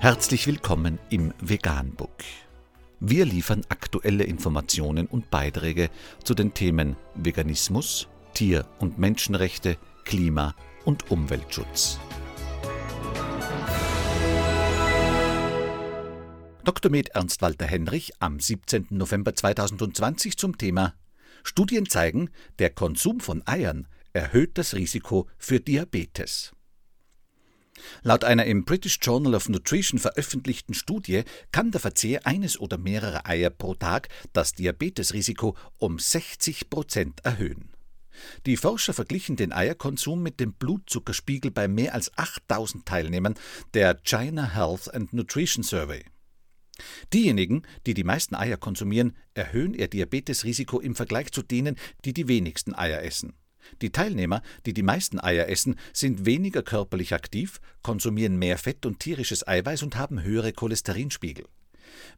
Herzlich willkommen im Veganbook. Wir liefern aktuelle Informationen und Beiträge zu den Themen Veganismus, Tier- und Menschenrechte, Klima- und Umweltschutz. Dr. Med Ernst Walter Henrich am 17. November 2020 zum Thema Studien zeigen, der Konsum von Eiern erhöht das Risiko für Diabetes. Laut einer im British Journal of Nutrition veröffentlichten Studie kann der Verzehr eines oder mehrerer Eier pro Tag das Diabetesrisiko um 60 Prozent erhöhen. Die Forscher verglichen den Eierkonsum mit dem Blutzuckerspiegel bei mehr als 8000 Teilnehmern der China Health and Nutrition Survey. Diejenigen, die die meisten Eier konsumieren, erhöhen ihr Diabetesrisiko im Vergleich zu denen, die die wenigsten Eier essen. Die Teilnehmer, die die meisten Eier essen, sind weniger körperlich aktiv, konsumieren mehr Fett und tierisches Eiweiß und haben höhere Cholesterinspiegel.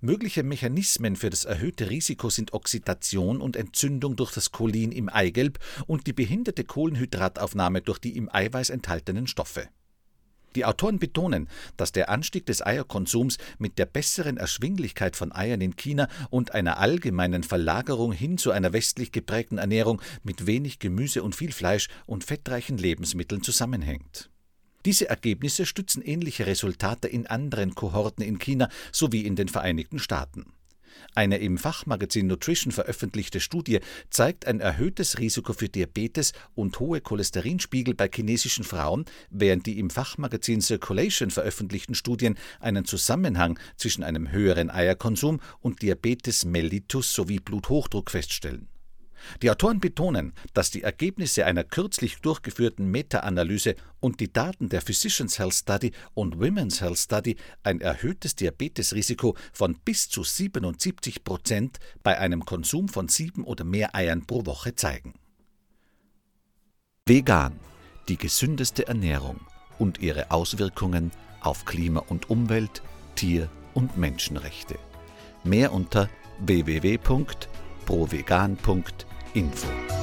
Mögliche Mechanismen für das erhöhte Risiko sind Oxidation und Entzündung durch das Cholin im Eigelb und die behinderte Kohlenhydrataufnahme durch die im Eiweiß enthaltenen Stoffe. Die Autoren betonen, dass der Anstieg des Eierkonsums mit der besseren Erschwinglichkeit von Eiern in China und einer allgemeinen Verlagerung hin zu einer westlich geprägten Ernährung mit wenig Gemüse und viel Fleisch und fettreichen Lebensmitteln zusammenhängt. Diese Ergebnisse stützen ähnliche Resultate in anderen Kohorten in China sowie in den Vereinigten Staaten. Eine im Fachmagazin Nutrition veröffentlichte Studie zeigt ein erhöhtes Risiko für Diabetes und hohe Cholesterinspiegel bei chinesischen Frauen, während die im Fachmagazin Circulation veröffentlichten Studien einen Zusammenhang zwischen einem höheren Eierkonsum und Diabetes mellitus sowie Bluthochdruck feststellen die Autoren betonen, dass die Ergebnisse einer kürzlich durchgeführten Meta-Analyse und die Daten der Physicians Health Study und Women's Health Study ein erhöhtes Diabetesrisiko von bis zu 77 Prozent bei einem Konsum von sieben oder mehr Eiern pro Woche zeigen. Vegan, die gesündeste Ernährung und ihre Auswirkungen auf Klima und Umwelt, Tier- und Menschenrechte. Mehr unter www.provegan.de Info.